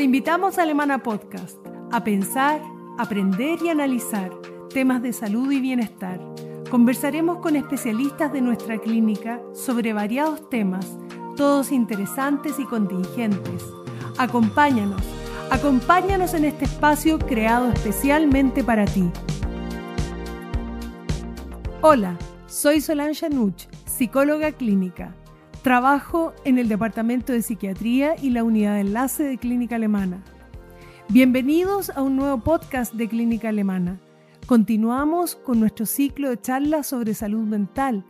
Te invitamos a Alemana Podcast a pensar, aprender y analizar temas de salud y bienestar. Conversaremos con especialistas de nuestra clínica sobre variados temas, todos interesantes y contingentes. Acompáñanos, acompáñanos en este espacio creado especialmente para ti. Hola, soy Solange Nuch, psicóloga clínica. Trabajo en el Departamento de Psiquiatría y la Unidad de Enlace de Clínica Alemana. Bienvenidos a un nuevo podcast de Clínica Alemana. Continuamos con nuestro ciclo de charlas sobre salud mental,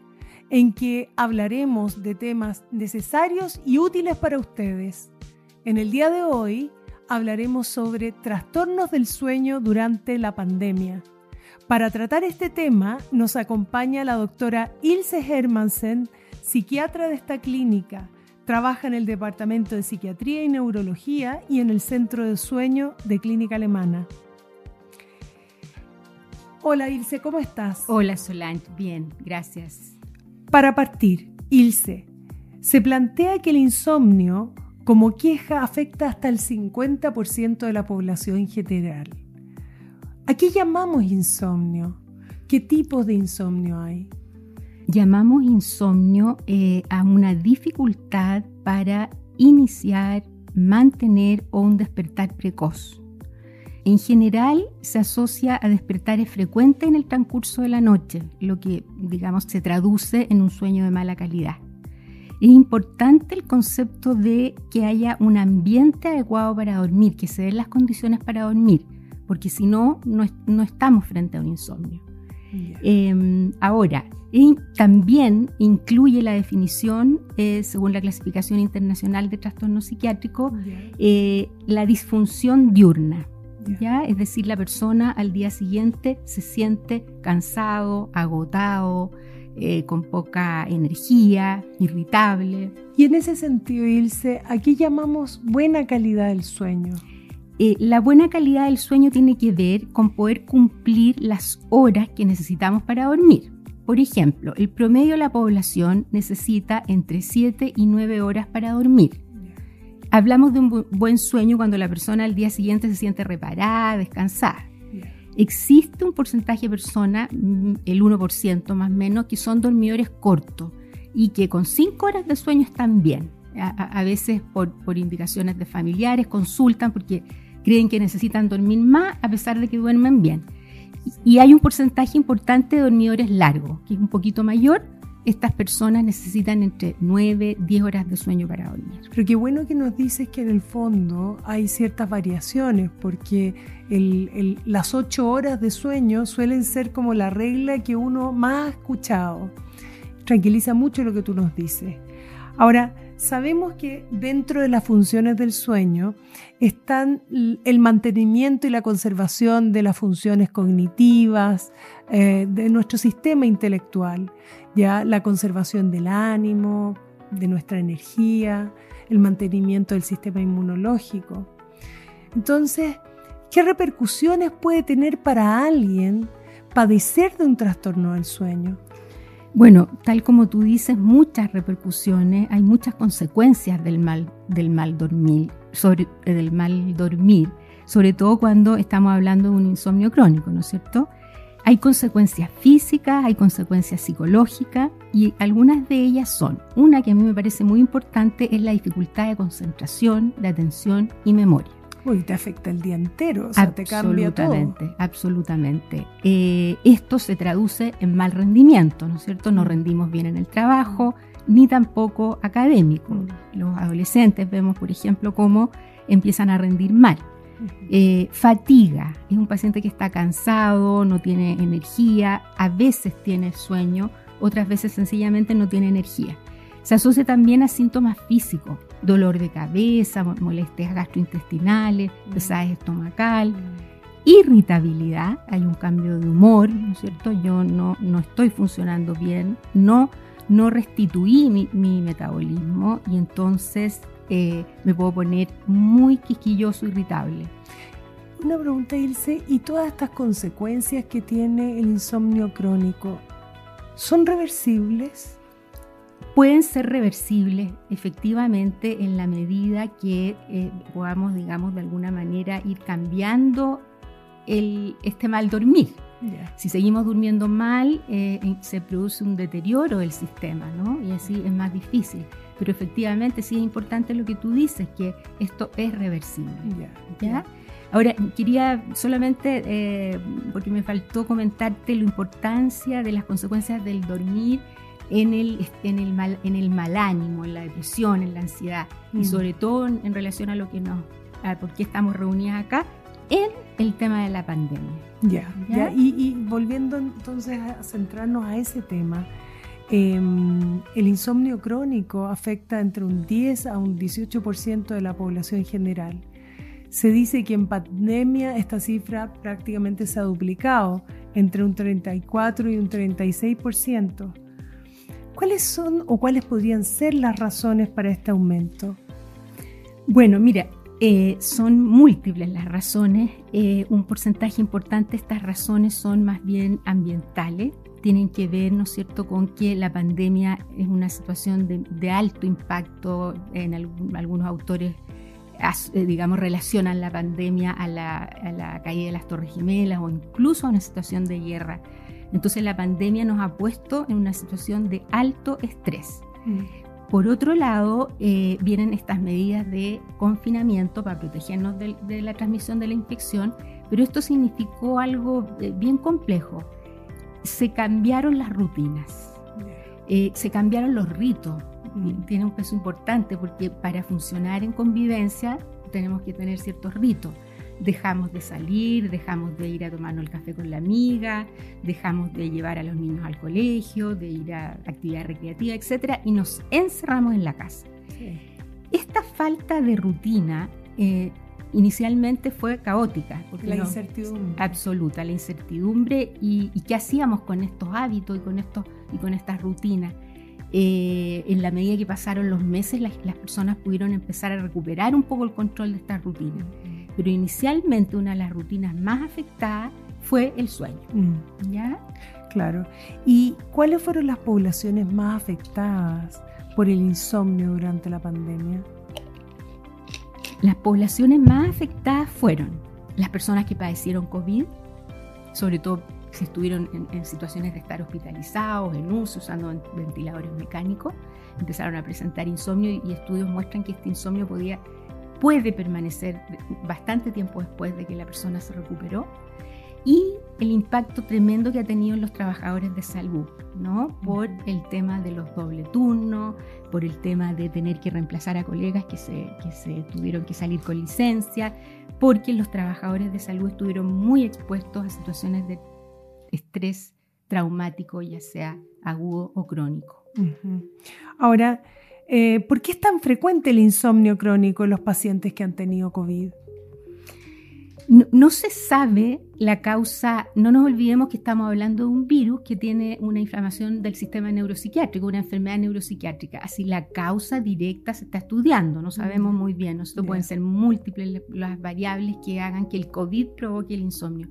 en que hablaremos de temas necesarios y útiles para ustedes. En el día de hoy hablaremos sobre trastornos del sueño durante la pandemia. Para tratar este tema nos acompaña la doctora Ilse Hermansen, psiquiatra de esta clínica. Trabaja en el Departamento de Psiquiatría y Neurología y en el Centro de Sueño de Clínica Alemana. Hola Ilse, ¿cómo estás? Hola Solange, bien, gracias. Para partir, Ilse, se plantea que el insomnio como queja afecta hasta el 50% de la población en general. ¿A qué llamamos insomnio? ¿Qué tipos de insomnio hay? Llamamos insomnio eh, a una dificultad para iniciar, mantener o un despertar precoz. En general se asocia a despertares frecuentes en el transcurso de la noche, lo que digamos se traduce en un sueño de mala calidad. Es importante el concepto de que haya un ambiente adecuado para dormir, que se den las condiciones para dormir, porque si no, no estamos frente a un insomnio. Em, ahora, también incluye la definición, eh, según la clasificación internacional de trastorno psiquiátrico, eh, la disfunción diurna. ¿ya? Es decir, la persona al día siguiente se siente cansado, agotado, eh, con poca energía, irritable. Y en ese sentido, Ilse, ¿a qué llamamos buena calidad del sueño? Eh, la buena calidad del sueño tiene que ver con poder cumplir las horas que necesitamos para dormir. Por ejemplo, el promedio de la población necesita entre 7 y 9 horas para dormir. Hablamos de un buen sueño cuando la persona al día siguiente se siente reparada, descansada. Existe un porcentaje de personas, mm, el 1% más o menos, que son dormidores cortos y que con 5 horas de sueño están bien. A, veces por, por indicaciones de familiares consultan porque creen que necesitan dormir más a pesar de que duermen bien. Y hay un porcentaje importante de dormidores largos, que es un poquito mayor. Estas personas necesitan entre 9, 10 horas de sueño para dormir. Pero qué bueno que nos dices que en el fondo hay ciertas variaciones, porque las 8 horas de sueño suelen ser como la regla que uno más ha escuchado. Tranquiliza mucho lo que tú nos dices. Ahora, sabemos que dentro de las funciones del sueño están el mantenimiento y la conservación de las funciones cognitivas, eh, de nuestro sistema intelectual, ya la conservación del ánimo, de nuestra energía, el mantenimiento del sistema inmunológico. Entonces, ¿qué repercusiones puede tener para alguien padecer de un trastorno del sueño? Bueno, tal como tú dices, muchas repercusiones, hay muchas consecuencias del mal, del mal dormir, eh, del mal dormir, sobre todo cuando estamos hablando de un insomnio crónico, ¿no es cierto? Hay consecuencias físicas, hay consecuencias psicológicas y algunas de ellas son, una que a mí me parece muy importante es la dificultad de concentración, de atención y memoria. Uy, te afecta el día entero, o sea, te cambia todo. Absolutamente, absolutamente. Eh, esto se traduce en mal rendimiento, ¿no es cierto? No rendimos bien en el trabajo, ni tampoco académico. Mm. Los adolescentes vemos, por ejemplo, cómo empiezan a rendir mal. Eh, fatiga, es un paciente que está cansado, no tiene energía, a veces tiene sueño, otras veces sencillamente no tiene energía. Se asocia también a síntomas físicos, dolor de cabeza, molestias gastrointestinales, mm. pesadez estomacal, irritabilidad, hay un cambio de humor, ¿no es cierto? Yo no, no estoy funcionando bien, no, no restituí mi, metabolismo y entonces eh, me puedo poner muy quisquilloso, irritable. Una pregunta, Ilse, ¿y todas estas consecuencias que tiene el insomnio crónico son reversibles? Pueden ser reversibles efectivamente en la medida que eh, podamos, digamos, de alguna manera ir cambiando el, este mal dormir. Si seguimos durmiendo mal, eh, se produce un deterioro del sistema, ¿no? Y así es más difícil. Pero efectivamente sí es importante lo que tú dices, que esto es reversible. ¿ya? Ahora, quería solamente, eh, porque me faltó comentarte la importancia de las consecuencias del dormir en el, en el, mal, en el mal ánimo, en la depresión, en la ansiedad, y mm. sobre todo en, relación a lo que nos, a por qué estamos reunidas acá, en el tema de la pandemia. Ya, ya, Y, volviendo entonces a centrarnos a ese tema, em, el insomnio crónico afecta entre un 10 a un 18% de la población general. Se dice que en pandemia esta cifra prácticamente se ha duplicado, entre un 34 y un 36%. ¿Cuáles son o cuáles podrían ser las razones para este aumento? Bueno, mira, eh, son múltiples las razones. Eh, un porcentaje importante de estas razones son más bien ambientales. Tienen que ver, ¿no es cierto?, con que la pandemia es una situación de, alto impacto. En algunos autores, eh, digamos, relacionan la pandemia a la, a la caída de las Torres Gemelas o incluso a una situación de guerra entonces la pandemia nos ha puesto en una situación de alto estrés. Mm. Por otro lado, eh, vienen estas medidas de confinamiento para protegernos de, la transmisión de la infección, pero esto significó algo eh, bien complejo. Se cambiaron las rutinas, eh, se cambiaron los ritos. Mm. Tiene un peso importante porque para funcionar en convivencia tenemos que tener ciertos ritos dejamos de salir, dejamos de ir a tomarnos el café con la amiga, dejamos de llevar a los niños al colegio, de ir a actividad recreativa, etc. Y nos encerramos en la casa. Esta falta de rutina eh, inicialmente fue caótica. Porque la incertidumbre. Absoluta, la incertidumbre y, qué hacíamos con estos hábitos y con, estos, y con estas rutinas. Eh, en la medida que pasaron los meses, las, las, personas pudieron empezar a recuperar un poco el control de estas rutinas pero inicialmente una de las rutinas más afectadas fue el sueño. Mm. ¿Ya? Claro. ¿Y cuáles fueron las poblaciones más afectadas por el insomnio durante la pandemia? Las poblaciones más afectadas fueron las personas que padecieron COVID, sobre todo si estuvieron en, situaciones de estar hospitalizados, en uso, usando ventiladores mecánicos, empezaron a presentar insomnio y estudios muestran que este insomnio podía puede permanecer bastante tiempo después de que la persona se recuperó y el impacto tremendo que ha tenido en los trabajadores de salud, ¿no? Por el tema de los doble turnos, por el tema de tener que reemplazar a colegas que se, que se tuvieron que salir con licencia, porque los trabajadores de salud estuvieron muy expuestos a situaciones de estrés traumático, ya sea agudo o crónico. Ahora, eh, ¿Por qué es tan frecuente el insomnio crónico en los pacientes que han tenido COVID? No, se sabe la causa, no nos olvidemos que estamos hablando de un virus que tiene una inflamación del sistema neuropsiquiátrico, una enfermedad neuropsiquiátrica. Así la causa directa se está estudiando, no sabemos muy bien. Esto pueden ser múltiples las variables que hagan que el COVID provoque el insomnio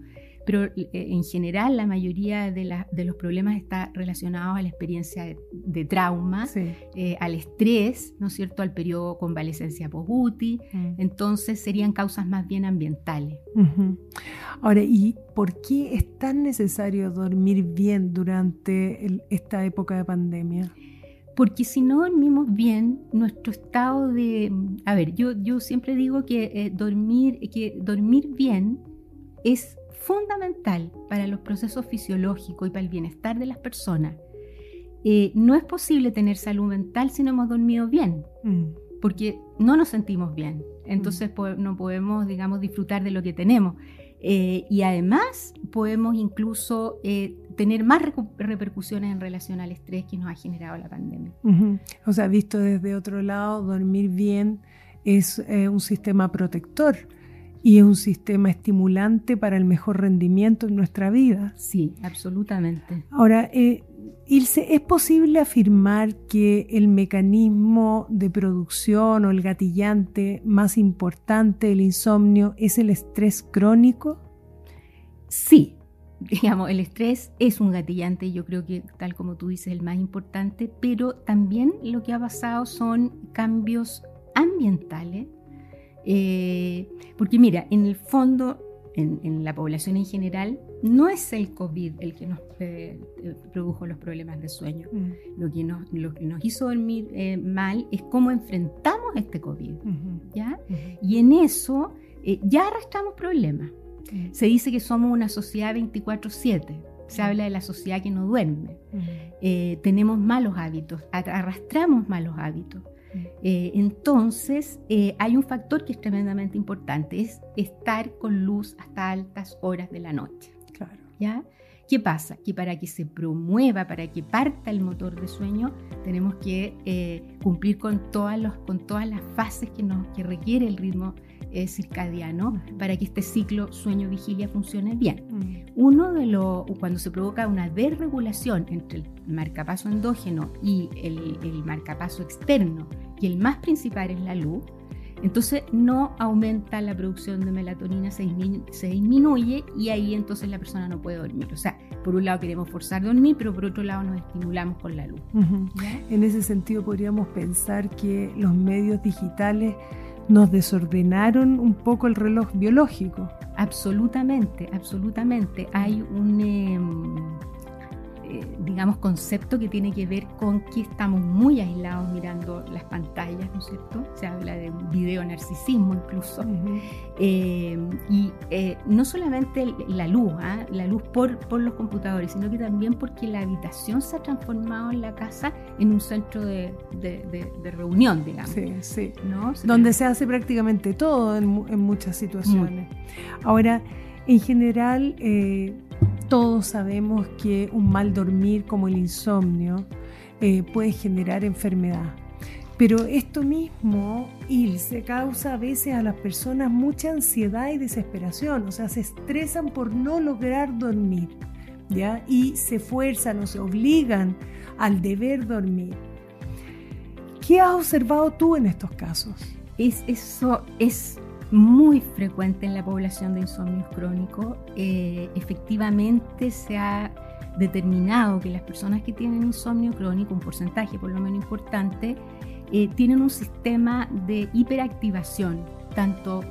pero eh, en general la mayoría de, los problemas está relacionados a la experiencia de, trauma, eh, al estrés, ¿no es cierto?, al periodo convalecencia post-UTI, mm. entonces serían causas más bien ambientales. Ahora, ¿y por qué es tan necesario dormir bien durante esta época de pandemia? porque si no dormimos bien, nuestro estado de... A ver, yo, yo siempre digo que, eh, dormir, que dormir bien es fundamental para los procesos fisiológicos y para el bienestar de las personas. Eh, no es posible tener salud mental si no hemos dormido bien, mm. porque no nos sentimos bien. Entonces mm. no podemos, digamos, disfrutar de lo que tenemos. Eh, y además podemos incluso eh, tener más repercusiones en relación al estrés que nos ha generado la pandemia. O sea, visto desde otro lado, dormir bien es un sistema protector y es un sistema estimulante para el mejor rendimiento en nuestra vida. Sí, absolutamente. Ahora, eh, Ilse, ¿es posible afirmar que el mecanismo de producción o el gatillante más importante del insomnio es el estrés crónico? Sí, digamos, el estrés es un gatillante, yo creo que tal como tú dices, el más importante, pero también lo que ha pasado son cambios ambientales, eh, porque mira, en el fondo, en, la población en general, no es el COVID el que nos eh, produjo los problemas de sueño. Mm. Lo, que nos, lo que nos hizo dormir eh, mal es cómo enfrentamos este COVID, ¿ya? Y en eso ya arrastramos problemas. Se dice que somos una sociedad 24/7. Se habla de la sociedad que no duerme. Eh, tenemos malos hábitos, arrastramos malos hábitos. Eh, entonces, eh, hay un factor que es tremendamente importante, es estar con luz hasta altas horas de la noche. Claro. ¿Ya? ¿Qué pasa? Que para que se promueva, para que parta el motor de sueño, tenemos que cumplir con todas, los, con todas las fases que, nos, que requiere el ritmo circadiano para que este ciclo sueño-vigilia funcione bien. Mm. Uno de los, cuando se provoca una desregulación entre el marcapaso endógeno y el, el marcapaso externo, y el más principal es la luz, entonces no aumenta la producción de melatonina, se disminuye, y ahí entonces la persona no puede dormir. O sea, por un lado queremos forzar dormir, pero por otro lado nos estimulamos con la luz. En ese sentido podríamos pensar que los medios digitales nos desordenaron un poco el reloj biológico. Absolutamente, absolutamente. Hay un... Em, eh, digamos, concepto que tiene que ver con que estamos muy aislados mirando las pantallas, ¿no es cierto? Se habla de video narcisismo incluso. Eh, y eh, no solamente la luz, ¿ah? la luz por, por los computadores, sino que también porque la habitación se ha transformado en la casa en un centro de, de, reunión, digamos. Sí, sí. ¿no? Donde se hace prácticamente todo en, en muchas situaciones. Ahora, en general, todos sabemos que un mal dormir como el insomnio eh, puede generar enfermedad. Pero esto mismo, se causa a veces a las personas mucha ansiedad y desesperación, o sea, se estresan por no lograr dormir, ¿ya? Y se fuerzan o se obligan al deber dormir. ¿Qué has observado tú en estos casos? Es, eso es muy frecuente en la población de insomnio crónico. Eh, efectivamente se ha determinado que las personas que tienen insomnio crónico, un porcentaje por lo menos importante, eh, tienen un sistema de hiperactivación, tanto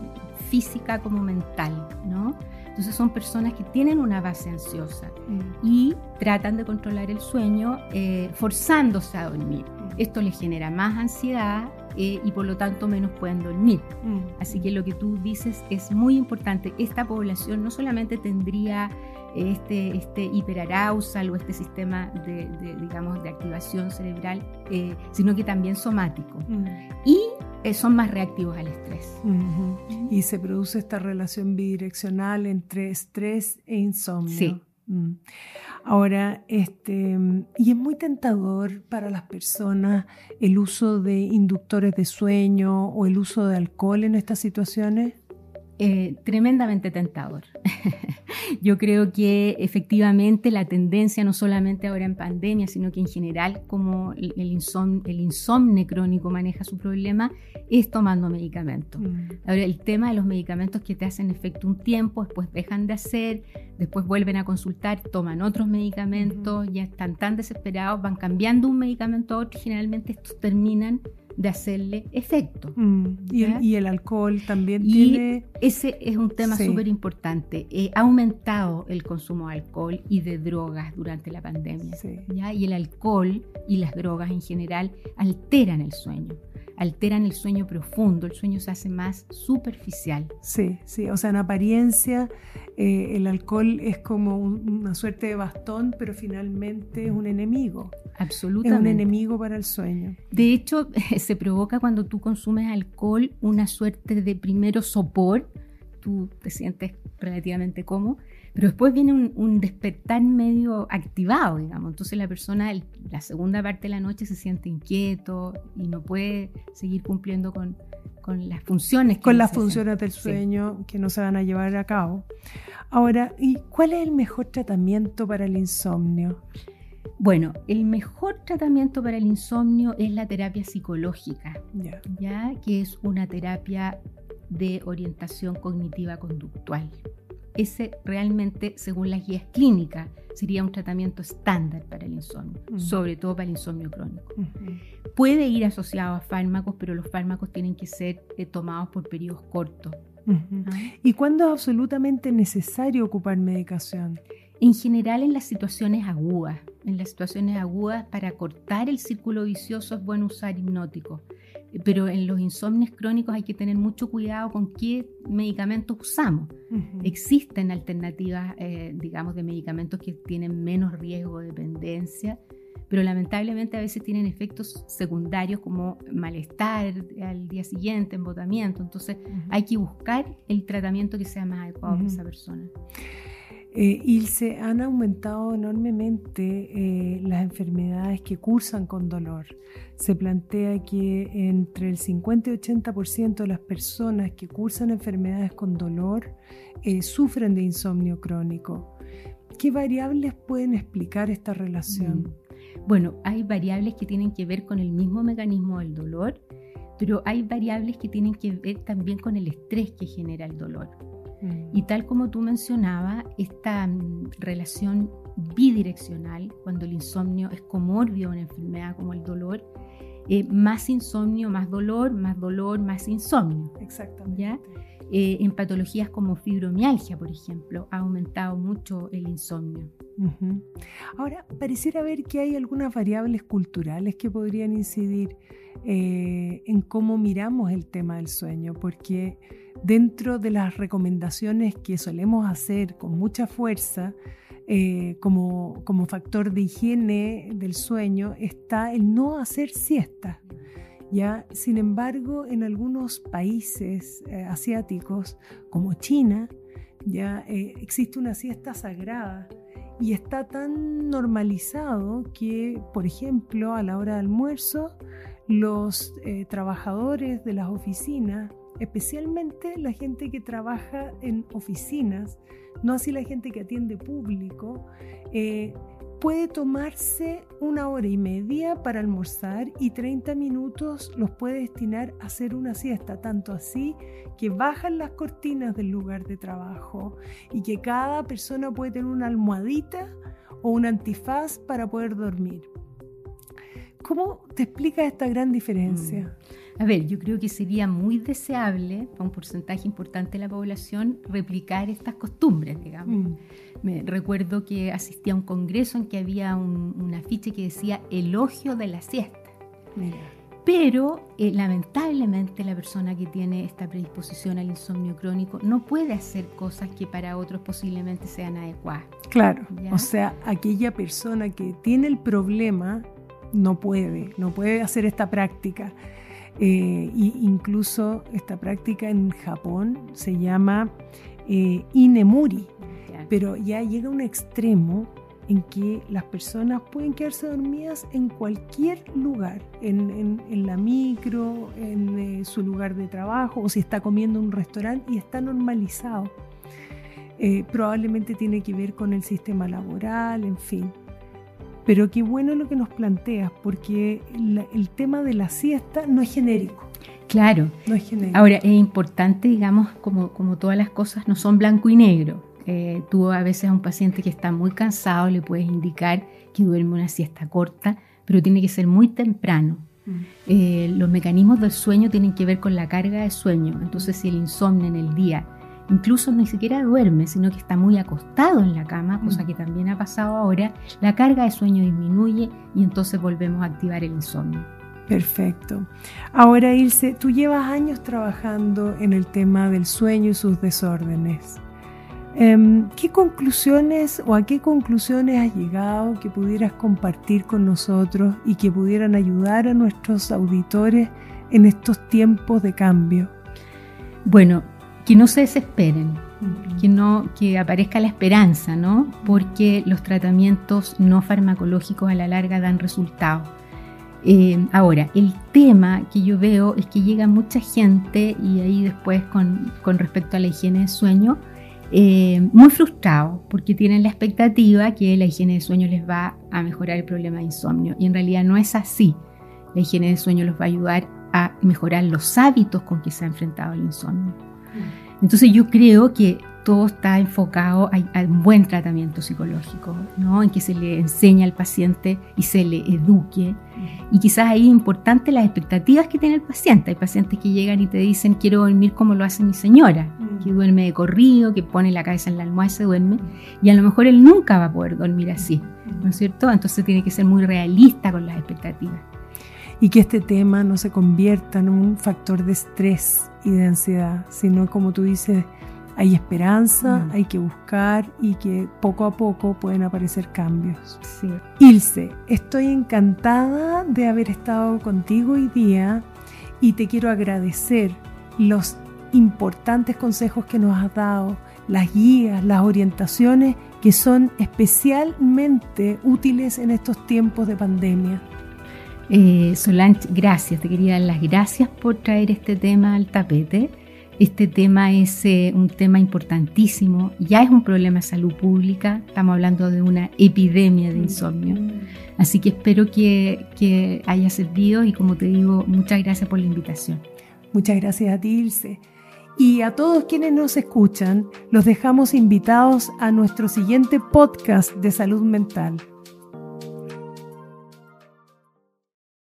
física como mental, ¿no? Entonces son personas que tienen una base ansiosa mm. y tratan de controlar el sueño eh, forzándose a dormir. Mm. Esto les genera más ansiedad, eh, y por lo tanto menos pueden dormir. Mm. Así que lo que tú dices es muy importante. Esta población no solamente tendría este, este hiperarousal o este sistema de, digamos, de activación cerebral, eh, sino que también somático. Mm. Y eh, son más reactivos al estrés. Y se produce esta relación bidireccional entre estrés e insomnio. Sí. Mm. Ahora, este, y es muy tentador para las personas el uso de inductores de sueño o el uso de alcohol en estas situaciones. Eh, tremendamente tentador. Yo creo que efectivamente la tendencia, no solamente ahora en pandemia, sino que en general, como el, el insomnio crónico maneja su problema, es tomando medicamentos. Mm. Ahora, el tema de los medicamentos que te hacen efecto un tiempo, después dejan de hacer, después vuelven a consultar, toman otros medicamentos, ya están tan desesperados, van cambiando un medicamento a otro, generalmente estos terminan de hacerle efecto. Mm, y, el, alcohol también y Ese es un tema súper importante. Eh, ha aumentado el consumo de alcohol y de drogas durante la pandemia. ¿ya? Y el alcohol y las drogas en general alteran el sueño alteran el sueño profundo, el sueño se hace más superficial. Sí, sí, o sea, en apariencia eh, el alcohol es como una suerte de bastón, pero finalmente es un enemigo. Absolutamente. Es un enemigo para el sueño. De hecho, se provoca cuando tú consumes alcohol una suerte de primero sopor, tú te sientes relativamente cómodo, pero después viene un, despertar medio activado, digamos. Entonces la persona, la segunda parte de la noche se siente inquieto y no puede seguir cumpliendo con, con las funciones. con las funciones del sueño que no se van a llevar a cabo. Ahora, ¿y cuál es el mejor tratamiento para el insomnio? Bueno, el mejor tratamiento para el insomnio es la terapia psicológica, ya que es una terapia de orientación cognitiva conductual. Ese realmente, según las guías clínicas, sería un tratamiento estándar para el insomnio, mm. sobre todo para el insomnio crónico. Puede ir asociado a fármacos, pero los fármacos tienen que ser eh, tomados por periodos cortos. ¿Ah? ¿Y cuándo es absolutamente necesario ocupar medicación? En general en las situaciones agudas. En las situaciones agudas para cortar el círculo vicioso es bueno usar hipnótico. Pero en los insomnios crónicos hay que tener mucho cuidado con qué medicamentos usamos. Existen alternativas, eh, digamos, de medicamentos que tienen menos riesgo de dependencia, pero lamentablemente a veces tienen efectos secundarios como malestar al día siguiente, embotamiento. Entonces hay que buscar el tratamiento que sea más adecuado para esa persona. Eh, Ilse, han aumentado enormemente eh, las enfermedades que cursan con dolor. Se plantea que entre el 50 y 80% de las personas que cursan enfermedades con dolor eh, sufren de insomnio crónico. ¿Qué variables pueden explicar esta relación? Mm. Bueno, hay variables que tienen que ver con el mismo mecanismo del dolor, pero hay variables que tienen que ver también con el estrés que genera el dolor. Mm. Y tal como tú mencionabas, esta mm, relación bidireccional, cuando el insomnio es comorbio, una enfermedad como el dolor, eh, más insomnio, más dolor, más dolor, más insomnio. Exactamente. Eh, en patologías como fibromialgia, por ejemplo, ha aumentado mucho el insomnio. Ahora, pareciera ver que hay algunas variables culturales que podrían incidir eh, en cómo miramos el tema del sueño, porque dentro de las recomendaciones que solemos hacer con mucha fuerza, eh, como, como, factor de higiene del sueño, está el no hacer siesta. ¿Ya? Sin embargo, en algunos países eh, asiáticos, como China, ya eh, existe una siesta sagrada y está tan normalizado que, por ejemplo, a la hora de almuerzo, los trabajadores de las oficinas especialmente la gente que trabaja en oficinas, no así la gente que atiende público, eh, puede tomarse una hora y media para almorzar y 30 minutos los puede destinar a hacer una siesta, tanto así que bajan las cortinas del lugar de trabajo y que cada persona puede tener una almohadita o un antifaz para poder dormir. ¿Cómo te explica esta gran diferencia? Mm. A ver, yo creo que sería muy deseable para un porcentaje importante de la población replicar estas costumbres, digamos. Mm. Me recuerdo que asistí a un congreso en que había un, afiche que decía elogio de la siesta. Pero eh, lamentablemente la persona que tiene esta predisposición al insomnio crónico no puede hacer cosas que para otros posiblemente sean adecuadas. Claro, o sea, aquella persona que tiene el problema no puede, no puede hacer esta práctica. Eh, incluso esta práctica en Japón se llama eh, inemuri, pero ya llega a un extremo en que las personas pueden quedarse dormidas en cualquier lugar, en, la micro, en eh, su lugar de trabajo o si está comiendo en un restaurante y está normalizado. probablemente tiene que ver con el sistema laboral, en fin. Pero qué bueno lo que nos planteas, porque el tema de la siesta no es genérico. Claro. No es genérico. Ahora, es importante, digamos, como, como todas las cosas, no son blanco y negro. Eh, tú a veces a un paciente que está muy cansado le puedes indicar que duerme una siesta corta, pero tiene que ser muy temprano. Mm. Eh, los mecanismos del sueño tienen que ver con la carga de sueño. Entonces, si el insomnio en el día incluso ni siquiera duerme, sino que está muy acostado en la cama, cosa mm. que también ha pasado ahora, la carga de sueño disminuye y entonces volvemos a activar el insomnio. Perfecto. Ahora, Ilse, tú llevas años trabajando en el tema del sueño y sus desórdenes. Em, ¿Qué conclusiones o a qué conclusiones has llegado que pudieras compartir con nosotros y que pudieran ayudar a nuestros auditores en estos tiempos de cambio? Bueno, que no se desesperen, que, no, que aparezca la esperanza, ¿no? Porque los tratamientos no farmacológicos a la larga dan resultados. Eh, ahora, el tema que yo veo es que llega mucha gente y ahí después con, respecto a la higiene de sueño, eh, muy frustrado porque tienen la expectativa que la higiene de sueño les va a mejorar el problema de insomnio y en realidad no es así. La higiene de sueño los va a ayudar a mejorar los hábitos con que se ha enfrentado el insomnio. Entonces yo creo que todo está enfocado a, un buen tratamiento psicológico, ¿no? en que se le enseña al paciente y se le eduque. Y quizás ahí es importante las expectativas que tiene el paciente. Hay pacientes que llegan y te dicen, quiero dormir como lo hace mi señora, que duerme de corrido, que pone la cabeza en la almohada y se duerme. Y a lo mejor él nunca va a poder dormir así, ¿no es cierto? Entonces tiene que ser muy realista con las expectativas y que este tema no se convierta en un factor de estrés y de ansiedad, sino como tú dices, hay esperanza, mm. hay que buscar y que poco a poco pueden aparecer cambios. Ilse, estoy encantada de haber estado contigo hoy día y te quiero agradecer los importantes consejos que nos has dado, las guías, las orientaciones que son especialmente útiles en estos tiempos de pandemia. Eh, Solange, gracias, te quería dar las gracias por traer este tema al tapete. Este tema es eh, un tema importantísimo, ya es un problema de salud pública, estamos hablando de una epidemia de insomnio. Así que espero que, que haya servido y como te digo, muchas gracias por la invitación. Muchas gracias a ti, Ilse. Y a todos quienes nos escuchan, los dejamos invitados a nuestro siguiente podcast de salud mental.